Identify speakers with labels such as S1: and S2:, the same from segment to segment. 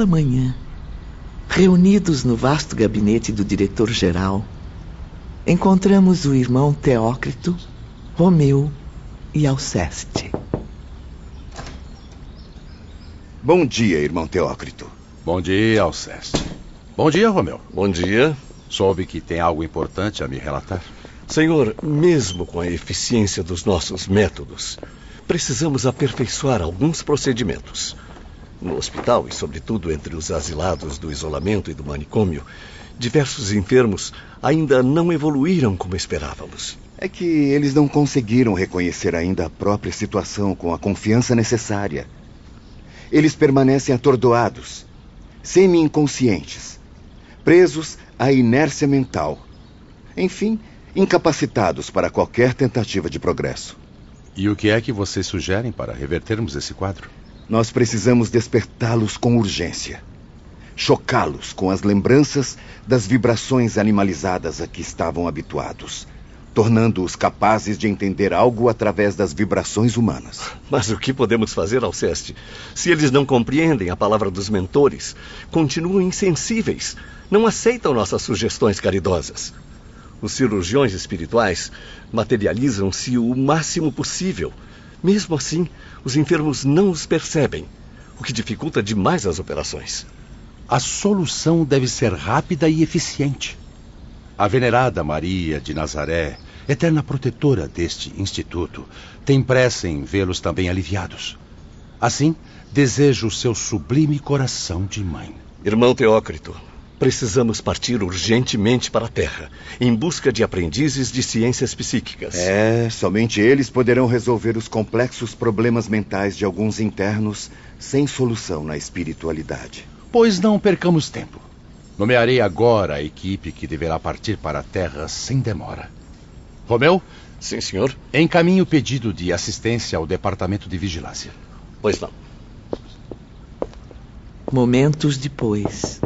S1: Bela manhã, reunidos no vasto gabinete do diretor-geral, encontramos o irmão Teócrito, Romeu e Alceste.
S2: Bom dia, irmão Teócrito.
S3: Bom dia, Alceste. Bom dia, Romeu.
S4: Bom dia.
S3: Soube que tem algo importante a me relatar.
S4: Senhor, mesmo com a eficiência dos nossos métodos, precisamos aperfeiçoar alguns procedimentos. No hospital e, sobretudo, entre os asilados do isolamento e do manicômio, diversos enfermos ainda não evoluíram como esperávamos.
S2: É que eles não conseguiram reconhecer ainda a própria situação com a confiança necessária. Eles permanecem atordoados, semi-inconscientes, presos à inércia mental. Enfim, incapacitados para qualquer tentativa de progresso.
S3: E o que é que vocês sugerem para revertermos esse quadro?
S2: Nós precisamos despertá-los com urgência. Chocá-los com as lembranças das vibrações animalizadas a que estavam habituados, tornando-os capazes de entender algo através das vibrações humanas.
S4: Mas o que podemos fazer, Alceste? Se eles não compreendem a palavra dos mentores, continuam insensíveis, não aceitam nossas sugestões caridosas. Os cirurgiões espirituais materializam-se o máximo possível. Mesmo assim, os enfermos não os percebem, o que dificulta demais as operações.
S3: A solução deve ser rápida e eficiente. A venerada Maria de Nazaré, eterna protetora deste instituto, tem pressa em vê-los também aliviados. Assim, desejo o seu sublime coração de mãe.
S4: Irmão Teócrito, Precisamos partir urgentemente para a Terra, em busca de aprendizes de ciências psíquicas.
S2: É, somente eles poderão resolver os complexos problemas mentais de alguns internos sem solução na espiritualidade.
S3: Pois não percamos tempo. Nomearei agora a equipe que deverá partir para a Terra sem demora. Romeu?
S4: Sim, senhor.
S3: Encaminhe o pedido de assistência ao Departamento de Vigilância.
S4: Pois não.
S1: Momentos depois.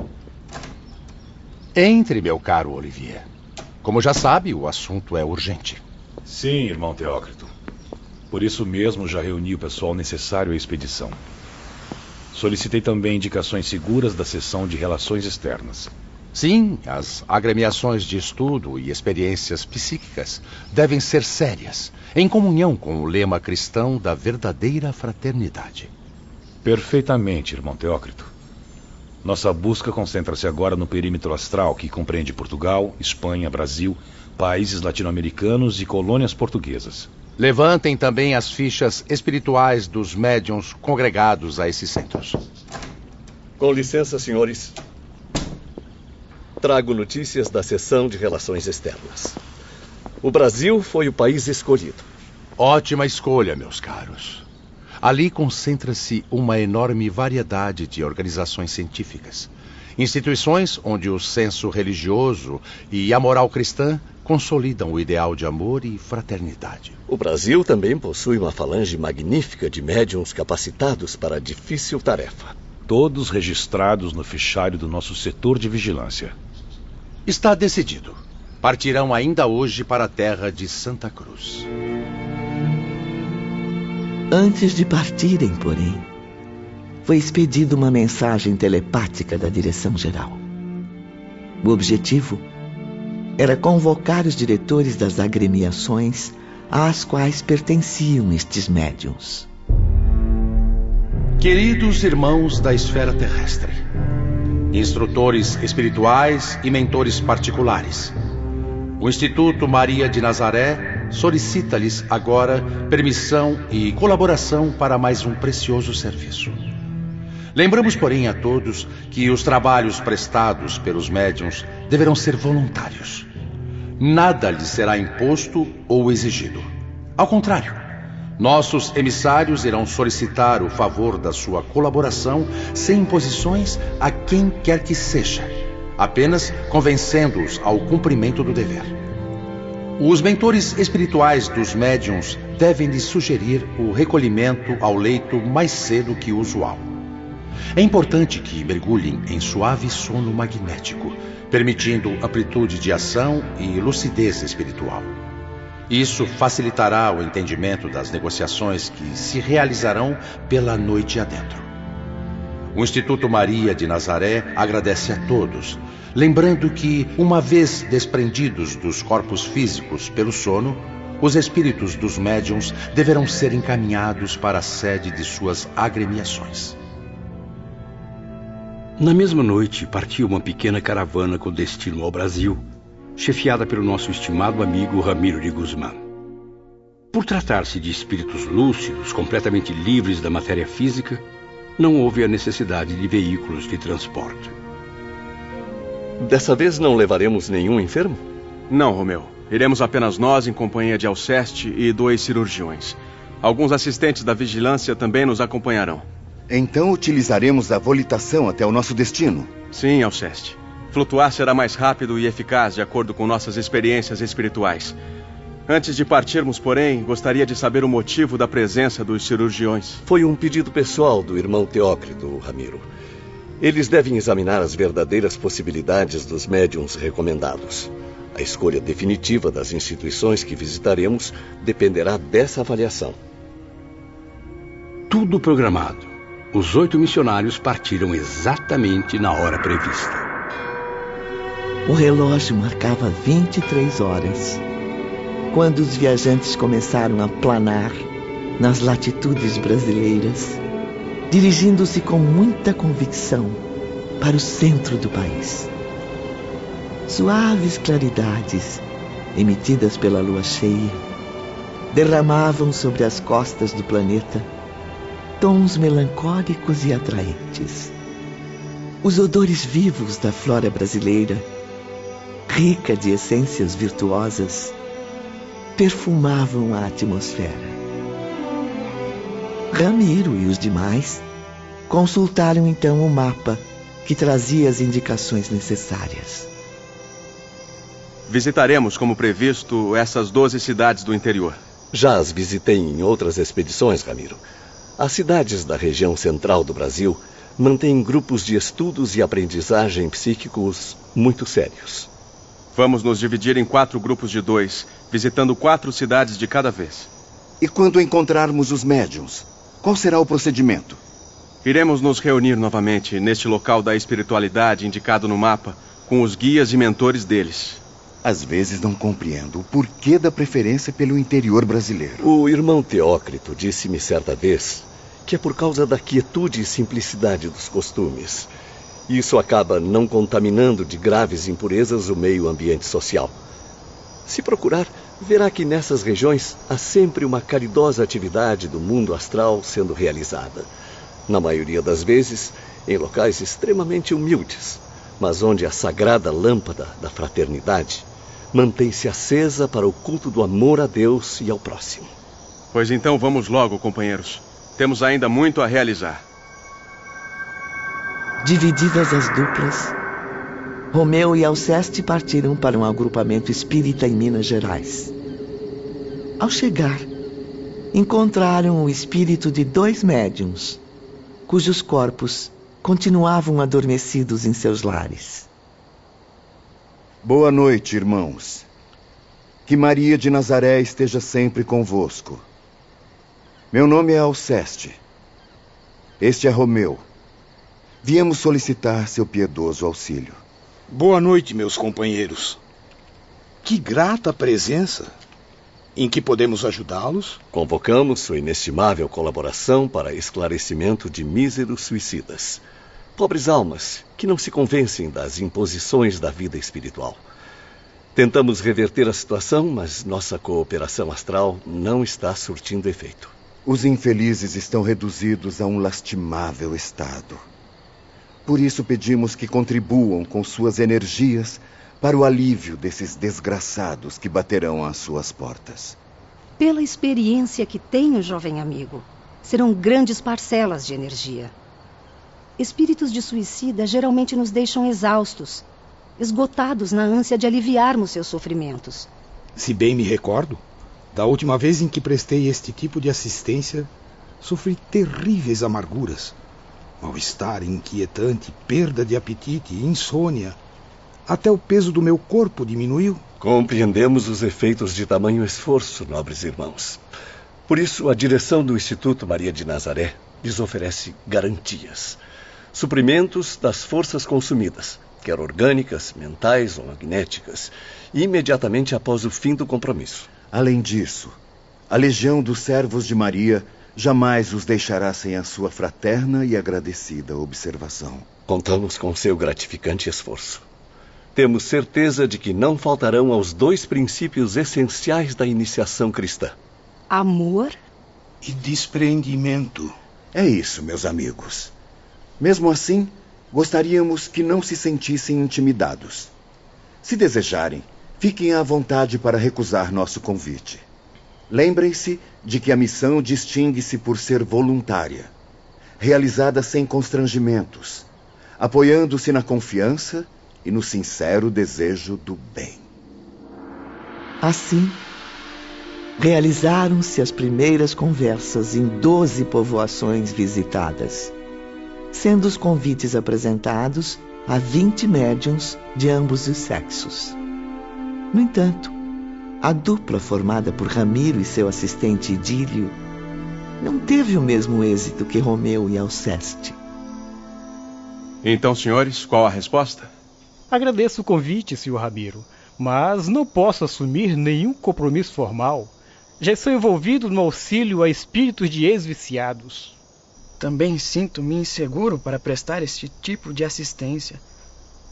S3: Entre, meu caro Olivier. Como já sabe, o assunto é urgente.
S5: Sim, irmão Teócrito. Por isso mesmo já reuni o pessoal necessário à expedição. Solicitei também indicações seguras da seção de relações externas.
S3: Sim, as agremiações de estudo e experiências psíquicas devem ser sérias, em comunhão com o lema cristão da verdadeira fraternidade.
S5: Perfeitamente, irmão Teócrito. Nossa busca concentra-se agora no perímetro astral, que compreende Portugal, Espanha, Brasil, países latino-americanos e colônias portuguesas.
S3: Levantem também as fichas espirituais dos médiums congregados a esses centros.
S4: Com licença, senhores. Trago notícias da seção de relações externas. O Brasil foi o país escolhido.
S3: Ótima escolha, meus caros. Ali concentra-se uma enorme variedade de organizações científicas. Instituições onde o senso religioso e a moral cristã consolidam o ideal de amor e fraternidade.
S4: O Brasil também possui uma falange magnífica de médiums capacitados para a difícil tarefa.
S5: Todos registrados no fichário do nosso setor de vigilância.
S3: Está decidido. Partirão ainda hoje para a terra de Santa Cruz.
S1: Antes de partirem, porém, foi expedida uma mensagem telepática da direção-geral. O objetivo era convocar os diretores das agremiações às quais pertenciam estes médiums.
S3: Queridos irmãos da esfera terrestre, instrutores espirituais e mentores particulares, o Instituto Maria de Nazaré solicita-lhes agora permissão e colaboração para mais um precioso serviço. Lembramos, porém, a todos que os trabalhos prestados pelos médiums deverão ser voluntários. Nada lhes será imposto ou exigido. Ao contrário, nossos emissários irão solicitar o favor da sua colaboração sem imposições a quem quer que seja, apenas convencendo-os ao cumprimento do dever. Os mentores espirituais dos médiums devem lhes sugerir o recolhimento ao leito mais cedo que o usual. É importante que mergulhem em suave sono magnético, permitindo amplitude de ação e lucidez espiritual. Isso facilitará o entendimento das negociações que se realizarão pela noite adentro. O Instituto Maria de Nazaré agradece a todos, lembrando que, uma vez desprendidos dos corpos físicos pelo sono, os espíritos dos médiums deverão ser encaminhados para a sede de suas agremiações.
S6: Na mesma noite, partiu uma pequena caravana com destino ao Brasil, chefiada pelo nosso estimado amigo Ramiro de Guzmán. Por tratar-se de espíritos lúcidos, completamente livres da matéria física, não houve a necessidade de veículos de transporte.
S4: Dessa vez não levaremos nenhum enfermo?
S7: Não, Romeu. Iremos apenas nós em companhia de Alceste e dois cirurgiões. Alguns assistentes da vigilância também nos acompanharão.
S2: Então utilizaremos a volitação até o nosso destino?
S7: Sim, Alceste. Flutuar será mais rápido e eficaz de acordo com nossas experiências espirituais. Antes de partirmos, porém, gostaria de saber o motivo da presença dos cirurgiões.
S4: Foi um pedido pessoal do irmão Teócrito, Ramiro. Eles devem examinar as verdadeiras possibilidades dos médiums recomendados. A escolha definitiva das instituições que visitaremos dependerá dessa avaliação.
S6: Tudo programado. Os oito missionários partiram exatamente na hora prevista.
S1: O relógio marcava 23 horas. Quando os viajantes começaram a planar nas latitudes brasileiras, dirigindo-se com muita convicção para o centro do país. Suaves claridades, emitidas pela lua cheia, derramavam sobre as costas do planeta tons melancólicos e atraentes. Os odores vivos da flora brasileira, rica de essências virtuosas, perfumavam a atmosfera. Ramiro e os demais consultaram então o mapa que trazia as indicações necessárias.
S7: Visitaremos, como previsto, essas 12 cidades do interior.
S4: Já as visitei em outras expedições, Ramiro. As cidades da região central do Brasil mantêm grupos de estudos e aprendizagem psíquicos muito sérios.
S7: Vamos nos dividir em quatro grupos de dois, visitando quatro cidades de cada vez.
S2: E quando encontrarmos os médiums, qual será o procedimento?
S7: Iremos nos reunir novamente neste local da espiritualidade indicado no mapa, com os guias e mentores deles.
S2: Às vezes não compreendo o porquê da preferência pelo interior brasileiro.
S4: O irmão Teócrito disse-me certa vez que é por causa da quietude e simplicidade dos costumes. Isso acaba não contaminando de graves impurezas o meio ambiente social. Se procurar, verá que nessas regiões há sempre uma caridosa atividade do mundo astral sendo realizada. Na maioria das vezes, em locais extremamente humildes, mas onde a sagrada lâmpada da fraternidade mantém-se acesa para o culto do amor a Deus e ao próximo.
S7: Pois então vamos logo, companheiros. Temos ainda muito a realizar.
S1: Divididas as duplas, Romeu e Alceste partiram para um agrupamento espírita em Minas Gerais. Ao chegar, encontraram o espírito de dois médiums, cujos corpos continuavam adormecidos em seus lares.
S2: Boa noite, irmãos. Que Maria de Nazaré esteja sempre convosco. Meu nome é Alceste. Este é Romeu. Viemos solicitar seu piedoso auxílio.
S8: Boa noite, meus companheiros. Que grata presença. Em que podemos ajudá-los?
S4: Convocamos sua inestimável colaboração para esclarecimento de míseros suicidas. Pobres almas que não se convencem das imposições da vida espiritual. Tentamos reverter a situação, mas nossa cooperação astral não está surtindo efeito.
S2: Os infelizes estão reduzidos a um lastimável estado. Por isso pedimos que contribuam com suas energias para o alívio desses desgraçados que baterão às suas portas.
S9: Pela experiência que tenho, jovem amigo, serão grandes parcelas de energia. Espíritos de suicida geralmente nos deixam exaustos, esgotados na ânsia de aliviarmos seus sofrimentos.
S8: Se bem me recordo, da última vez em que prestei este tipo de assistência, sofri terríveis amarguras. Mal-estar inquietante, perda de apetite, insônia. Até o peso do meu corpo diminuiu.
S4: Compreendemos os efeitos de tamanho esforço, nobres irmãos. Por isso, a direção do Instituto Maria de Nazaré lhes oferece garantias. suprimentos das forças consumidas, quer orgânicas, mentais ou magnéticas, imediatamente após o fim do compromisso.
S2: Além disso, a legião dos servos de Maria jamais os deixará sem a sua fraterna e agradecida observação.
S4: Contamos com seu gratificante esforço. Temos certeza de que não faltarão aos dois princípios essenciais da iniciação cristã:
S9: amor
S8: e despreendimento.
S2: É isso, meus amigos. Mesmo assim, gostaríamos que não se sentissem intimidados. Se desejarem, fiquem à vontade para recusar nosso convite. Lembrem-se de que a missão distingue-se por ser voluntária, realizada sem constrangimentos, apoiando-se na confiança e no sincero desejo do bem.
S1: Assim, realizaram-se as primeiras conversas em doze povoações visitadas, sendo os convites apresentados a vinte médiums de ambos os sexos. No entanto, a dupla formada por Ramiro e seu assistente Idílio não teve o mesmo êxito que Romeu e Alceste.
S7: Então, senhores, qual a resposta?
S10: Agradeço o convite, senhor Ramiro, mas não posso assumir nenhum compromisso formal. Já estou envolvido no auxílio a espíritos de ex-viciados.
S11: Também sinto-me inseguro para prestar este tipo de assistência.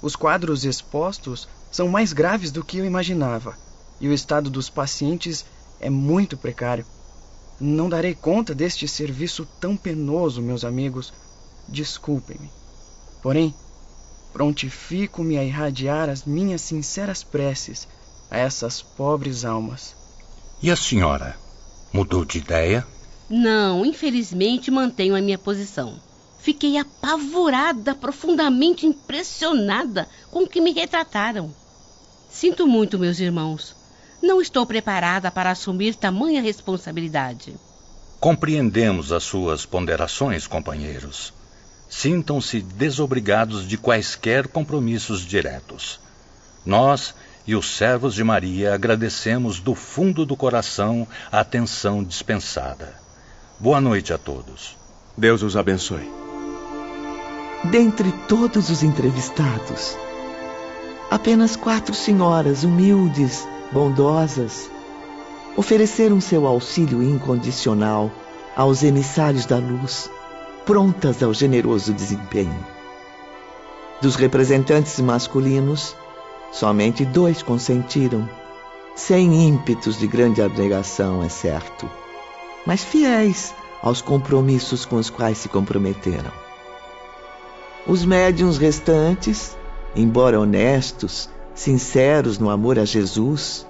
S11: Os quadros expostos são mais graves do que eu imaginava e o estado dos pacientes é muito precário. Não darei conta deste serviço tão penoso, meus amigos. Desculpem-me. Porém, prontifico-me a irradiar as minhas sinceras preces a essas pobres almas.
S12: E a senhora? Mudou de ideia?
S13: Não, infelizmente mantenho a minha posição. Fiquei apavorada, profundamente impressionada com o que me retrataram. Sinto muito, meus irmãos. Não estou preparada para assumir tamanha responsabilidade.
S12: Compreendemos as suas ponderações, companheiros. Sintam-se desobrigados de quaisquer compromissos diretos. Nós e os servos de Maria agradecemos do fundo do coração a atenção dispensada. Boa noite a todos.
S7: Deus os abençoe.
S1: Dentre todos os entrevistados, apenas quatro senhoras humildes bondosas, ofereceram seu auxílio incondicional aos emissários da luz, prontas ao generoso desempenho. Dos representantes masculinos, somente dois consentiram, sem ímpetos de grande abnegação, é certo, mas fiéis aos compromissos com os quais se comprometeram. Os médiums restantes, embora honestos, sinceros no amor a Jesus,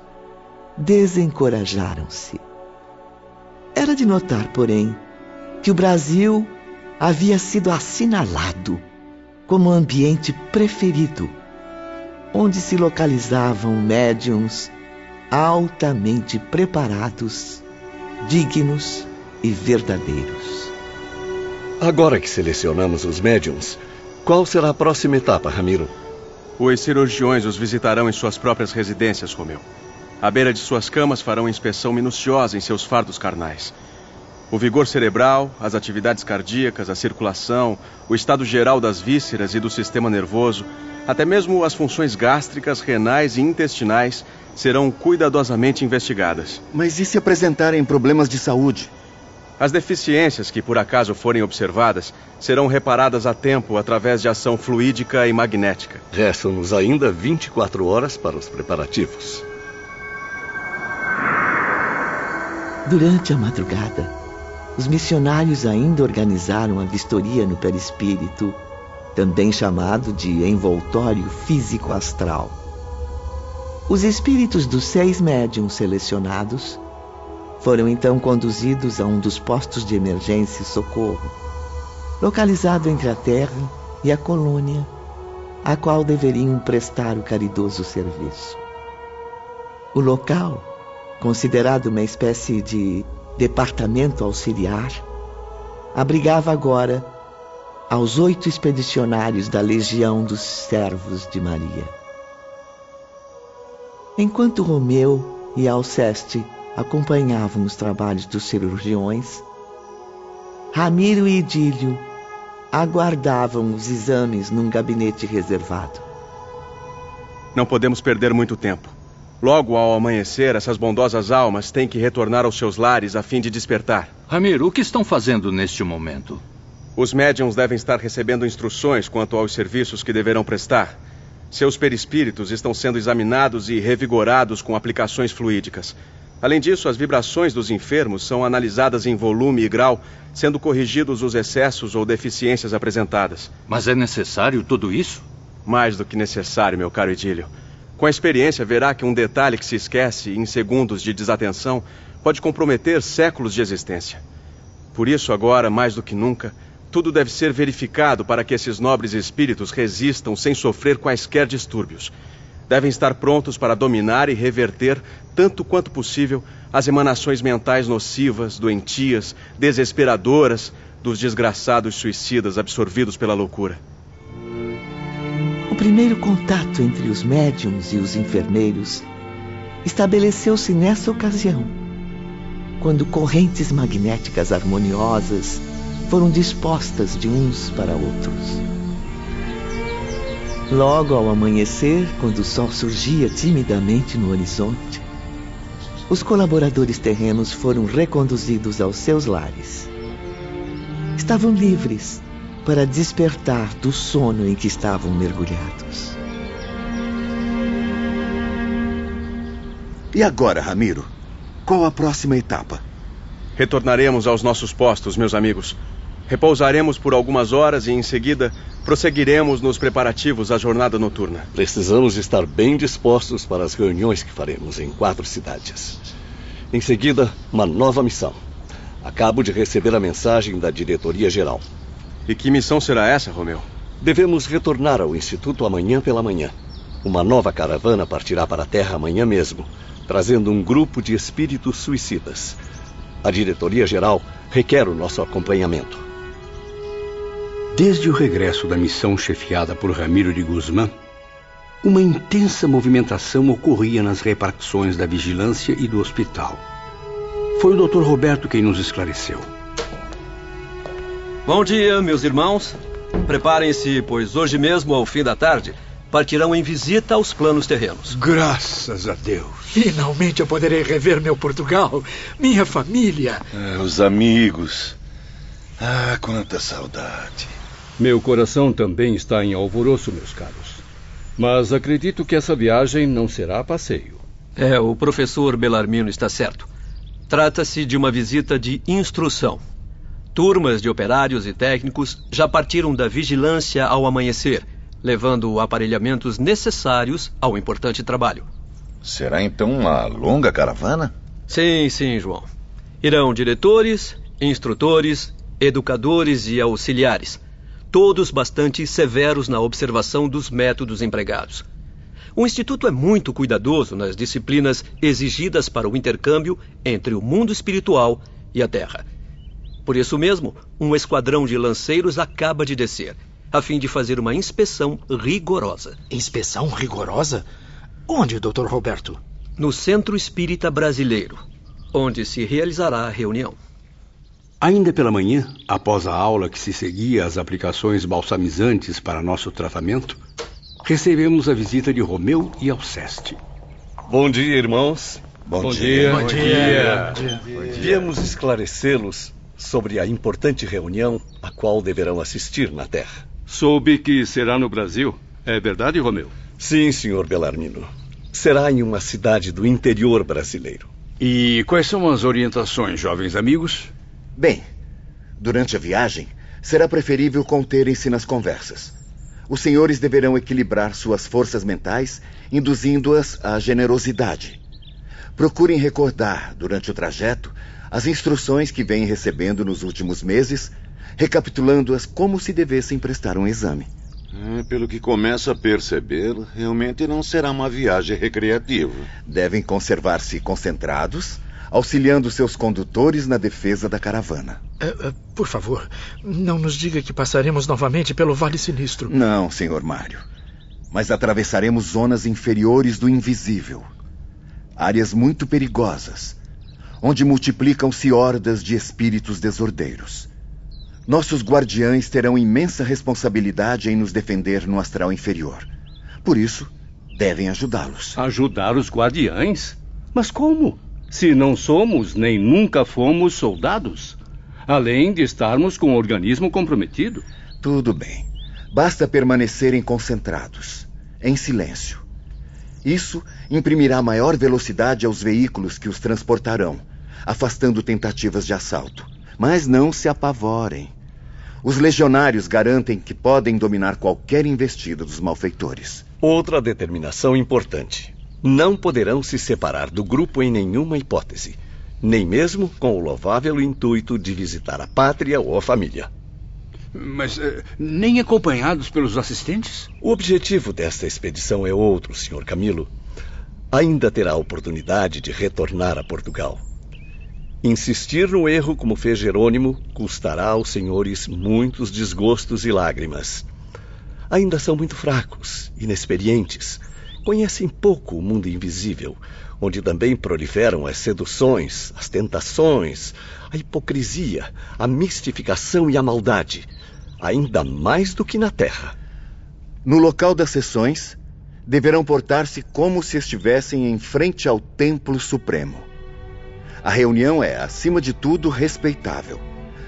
S1: desencorajaram-se. Era de notar, porém, que o Brasil havia sido assinalado como ambiente preferido, onde se localizavam médiums altamente preparados, dignos e verdadeiros.
S4: Agora que selecionamos os médiums, qual será a próxima etapa, Ramiro?
S7: Os cirurgiões os visitarão em suas próprias residências, Romeu. À beira de suas camas farão inspeção minuciosa em seus fardos carnais. O vigor cerebral, as atividades cardíacas, a circulação, o estado geral das vísceras e do sistema nervoso, até mesmo as funções gástricas, renais e intestinais serão cuidadosamente investigadas.
S2: Mas e se apresentarem problemas de saúde?
S7: As deficiências que por acaso forem observadas serão reparadas a tempo através de ação fluídica e magnética.
S4: Restam-nos ainda 24 horas para os preparativos.
S1: Durante a madrugada, os missionários ainda organizaram a vistoria no perispírito, também chamado de envoltório físico astral. Os espíritos dos seis médiums selecionados foram então conduzidos a um dos postos de emergência e socorro, localizado entre a Terra e a colônia, a qual deveriam prestar o caridoso serviço. O local, considerado uma espécie de departamento auxiliar, abrigava agora aos oito expedicionários da Legião dos Servos de Maria. Enquanto Romeu e Alceste acompanhavam os trabalhos dos cirurgiões, Ramiro e Idílio aguardavam os exames num gabinete reservado.
S7: Não podemos perder muito tempo. Logo ao amanhecer, essas bondosas almas têm que retornar aos seus lares a fim de despertar.
S12: Ramiro, o que estão fazendo neste momento?
S7: Os médiums devem estar recebendo instruções quanto aos serviços que deverão prestar. Seus perispíritos estão sendo examinados e revigorados com aplicações fluídicas. Além disso, as vibrações dos enfermos são analisadas em volume e grau, sendo corrigidos os excessos ou deficiências apresentadas.
S12: Mas é necessário tudo isso?
S7: Mais do que necessário, meu caro Idílio. Com a experiência, verá que um detalhe que se esquece em segundos de desatenção pode comprometer séculos de existência. Por isso, agora, mais do que nunca, tudo deve ser verificado para que esses nobres espíritos resistam sem sofrer quaisquer distúrbios devem estar prontos para dominar e reverter, tanto quanto possível, as emanações mentais nocivas, doentias, desesperadoras dos desgraçados suicidas absorvidos pela loucura.
S1: O primeiro contato entre os médiums e os enfermeiros estabeleceu-se nessa ocasião, quando correntes magnéticas harmoniosas foram dispostas de uns para outros. Logo ao amanhecer, quando o sol surgia timidamente no horizonte, os colaboradores terrenos foram reconduzidos aos seus lares. Estavam livres para despertar do sono em que estavam mergulhados.
S2: E agora, Ramiro? Qual a próxima etapa?
S7: Retornaremos aos nossos postos, meus amigos. Repousaremos por algumas horas e, em seguida, prosseguiremos nos preparativos à jornada noturna.
S4: Precisamos estar bem dispostos para as reuniões que faremos em quatro cidades. Em seguida, uma nova missão. Acabo de receber a mensagem da diretoria geral.
S7: E que missão será essa, Romeu?
S4: Devemos retornar ao Instituto amanhã pela manhã. Uma nova caravana partirá para a Terra amanhã mesmo, trazendo um grupo de espíritos suicidas. A diretoria geral requer o nosso acompanhamento.
S6: Desde o regresso da missão chefiada por Ramiro de Guzmán, uma intensa movimentação ocorria nas repartições da vigilância e do hospital. Foi o Dr. Roberto quem nos esclareceu.
S14: Bom dia, meus irmãos. Preparem-se, pois hoje mesmo, ao fim da tarde, partirão em visita aos planos terrenos.
S8: Graças a Deus.
S15: Finalmente eu poderei rever meu Portugal, minha família.
S16: É, os amigos. Ah, quanta saudade.
S6: Meu coração também está em alvoroço, meus caros. Mas acredito que essa viagem não será passeio.
S14: É, o professor Belarmino está certo. Trata-se de uma visita de instrução. Turmas de operários e técnicos já partiram da vigilância ao amanhecer, levando aparelhamentos necessários ao importante trabalho.
S16: Será então uma longa caravana?
S14: Sim, sim, João. Irão diretores, instrutores, educadores e auxiliares todos bastante severos na observação dos métodos empregados. O Instituto é muito cuidadoso nas disciplinas exigidas para o intercâmbio entre o mundo espiritual e a Terra. Por isso mesmo, um esquadrão de lanceiros acaba de descer, a fim de fazer uma inspeção rigorosa.
S15: Inspeção rigorosa? Onde, Dr. Roberto?
S14: No Centro Espírita Brasileiro, onde se realizará a reunião.
S6: Ainda pela manhã, após a aula que se seguia às aplicações balsamizantes para nosso tratamento, recebemos a visita de Romeu e Alceste.
S4: Bom dia, irmãos.
S16: Bom, Bom dia.
S15: dia. Bom dia.
S4: Bom dia. Viemos esclarecê-los sobre a importante reunião a qual deverão assistir na Terra.
S6: Soube que será no Brasil. É verdade, Romeu?
S4: Sim, senhor Belarmino. Será em uma cidade do interior brasileiro.
S6: E quais são as orientações, jovens amigos?
S2: Bem, durante a viagem, será preferível conterem-se nas conversas. Os senhores deverão equilibrar suas forças mentais, induzindo-as à generosidade. Procurem recordar, durante o trajeto, as instruções que vêm recebendo nos últimos meses, recapitulando-as como se devessem prestar um exame.
S16: É, pelo que começo a perceber, realmente não será uma viagem recreativa.
S2: Devem conservar-se concentrados, auxiliando seus condutores na defesa da caravana.
S15: Uh, uh, por favor, não nos diga que passaremos novamente pelo Vale Sinistro.
S2: Não, senhor Mário. Mas atravessaremos zonas inferiores do invisível. Áreas muito perigosas, onde multiplicam-se hordas de espíritos desordeiros. nossos guardiães terão imensa responsabilidade em nos defender no astral inferior. Por isso, devem ajudá-los.
S6: Ajudar os guardiães? Mas como? Se não somos nem nunca fomos soldados? Além de estarmos com o organismo comprometido?
S2: Tudo bem. Basta permanecerem concentrados, em silêncio. Isso imprimirá maior velocidade aos veículos que os transportarão, afastando tentativas de assalto. Mas não se apavorem. Os legionários garantem que podem dominar qualquer investida dos malfeitores.
S4: Outra determinação importante: não poderão se separar do grupo em nenhuma hipótese, nem mesmo com o louvável intuito de visitar a pátria ou a família.
S6: Mas uh, nem acompanhados pelos assistentes?
S4: O objetivo desta expedição é outro, Sr. Camilo. Ainda terá a oportunidade de retornar a Portugal. Insistir no erro como fez Jerônimo custará aos senhores muitos desgostos e lágrimas. Ainda são muito fracos, inexperientes, conhecem pouco o mundo invisível, onde também proliferam as seduções, as tentações, a hipocrisia, a mistificação e a maldade, ainda mais do que na terra.
S2: No local das sessões, deverão portar-se como se estivessem em frente ao Templo Supremo. A reunião é, acima de tudo, respeitável,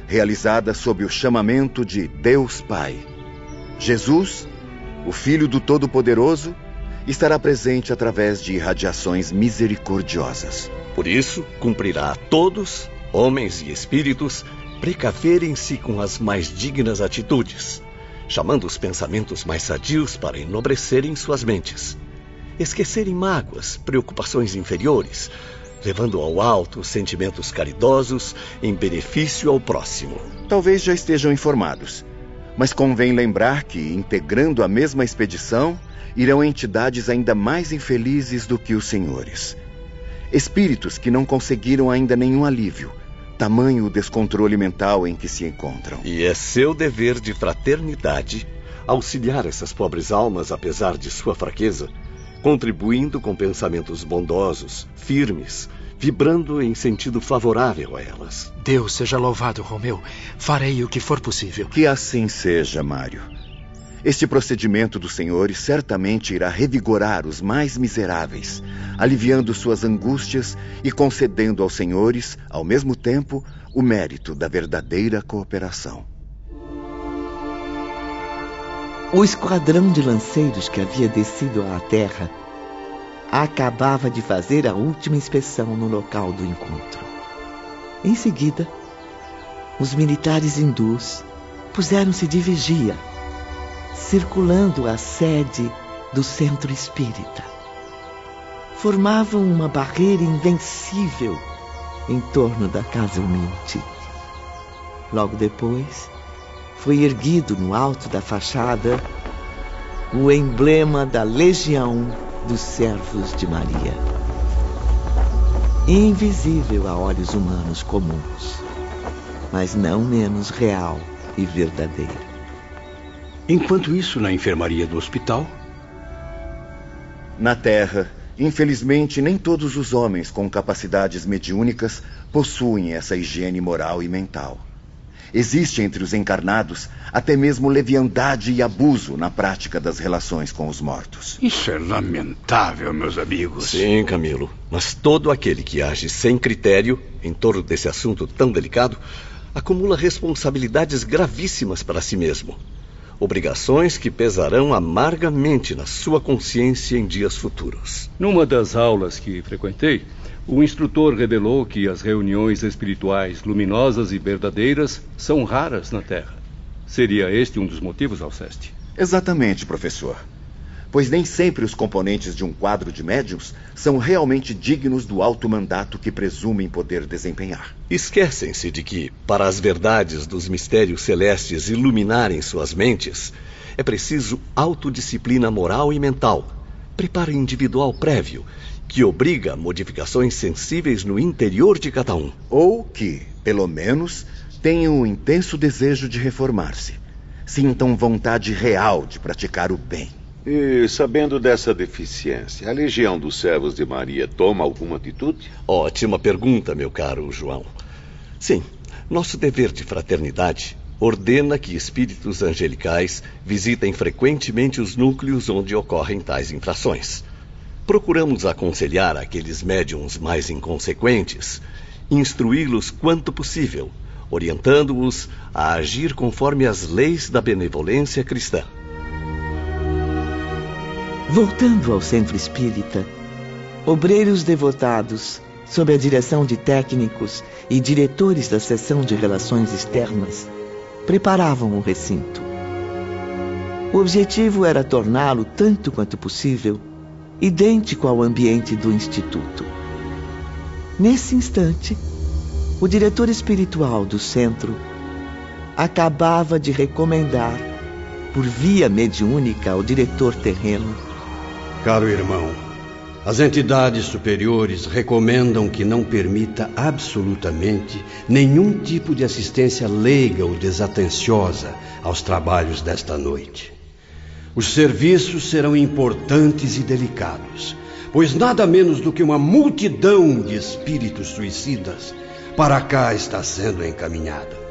S2: realizada sob o chamamento de Deus Pai. Jesus, o Filho do Todo-Poderoso, estará presente através de irradiações misericordiosas.
S4: Por isso, cumprirá a todos, homens e espíritos, precaverem-se com as mais dignas atitudes, chamando os pensamentos mais sadios para enobrecerem suas mentes, esquecerem mágoas, preocupações inferiores, levando ao alto sentimentos caridosos em benefício ao próximo.
S2: Talvez já estejam informados, mas convém lembrar que, integrando a mesma expedição, irão entidades ainda mais infelizes do que os senhores. Espíritos que não conseguiram ainda nenhum alívio, tamanho o descontrole mental em que se encontram.
S4: E é seu dever de fraternidade auxiliar essas pobres almas apesar de sua fraqueza, contribuindo com pensamentos bondosos, firmes, vibrando em sentido favorável a elas.
S15: Deus seja louvado, Romeu. Farei o que for possível.
S2: Que assim seja, Mário. Este procedimento dos senhores certamente irá revigorar os mais miseráveis, aliviando suas angústias e concedendo aos senhores, ao mesmo tempo, o mérito da verdadeira cooperação.
S1: O esquadrão de lanceiros que havia descido à terra acabava de fazer a última inspeção no local do encontro. Em seguida, os militares hindus puseram-se de vigia circulando a sede do centro espírita. Formavam uma barreira invencível em torno da casa humilde. Logo depois, foi erguido no alto da fachada o emblema da Legião dos Servos de Maria. Invisível a olhos humanos comuns, mas não menos real e verdadeiro.
S6: Enquanto isso, na enfermaria do hospital?
S2: Na Terra, infelizmente, nem todos os homens com capacidades mediúnicas possuem essa higiene moral e mental. Existe entre os encarnados até mesmo leviandade e abuso na prática das relações com os mortos.
S6: Isso é lamentável, meus amigos.
S4: Sim, Camilo. Mas todo aquele que age sem critério em torno desse assunto tão delicado acumula responsabilidades gravíssimas para si mesmo obrigações que pesarão amargamente na sua consciência em dias futuros.
S6: Numa das aulas que frequentei, o instrutor revelou que as reuniões espirituais luminosas e verdadeiras são raras na Terra. Seria este um dos motivos, Alceste?
S2: Exatamente, professor pois nem sempre os componentes de um quadro de médiums são realmente dignos do alto mandato que presumem poder desempenhar.
S4: Esquecem-se de que, para as verdades dos mistérios celestes iluminarem suas mentes, é preciso autodisciplina moral e mental, preparo individual prévio, que obriga a modificações sensíveis no interior de cada um.
S2: Ou que, pelo menos, tenham um intenso desejo de reformar-se, sintam vontade real de praticar o bem.
S16: E, sabendo dessa deficiência, a Legião dos Servos de Maria toma alguma atitude?
S4: Ótima pergunta, meu caro João. Sim, nosso dever de fraternidade ordena que espíritos angelicais visitem frequentemente os núcleos onde ocorrem tais infrações. Procuramos aconselhar aqueles médiums mais inconsequentes, instruí-los quanto possível, orientando-os a agir conforme as leis da benevolência cristã.
S1: Voltando ao centro espírita, obreiros devotados, sob a direção de técnicos e diretores da seção de relações externas, preparavam o recinto. O objetivo era torná-lo, tanto quanto possível, idêntico ao ambiente do Instituto. Nesse instante, o diretor espiritual do centro acabava de recomendar, por via mediúnica ao diretor terreno:
S17: Caro irmão, as entidades superiores recomendam que não permita absolutamente nenhum tipo de assistência leiga ou desatenciosa aos trabalhos desta noite. Os serviços serão importantes e delicados, pois nada menos do que uma multidão de espíritos suicidas para cá está sendo encaminhada.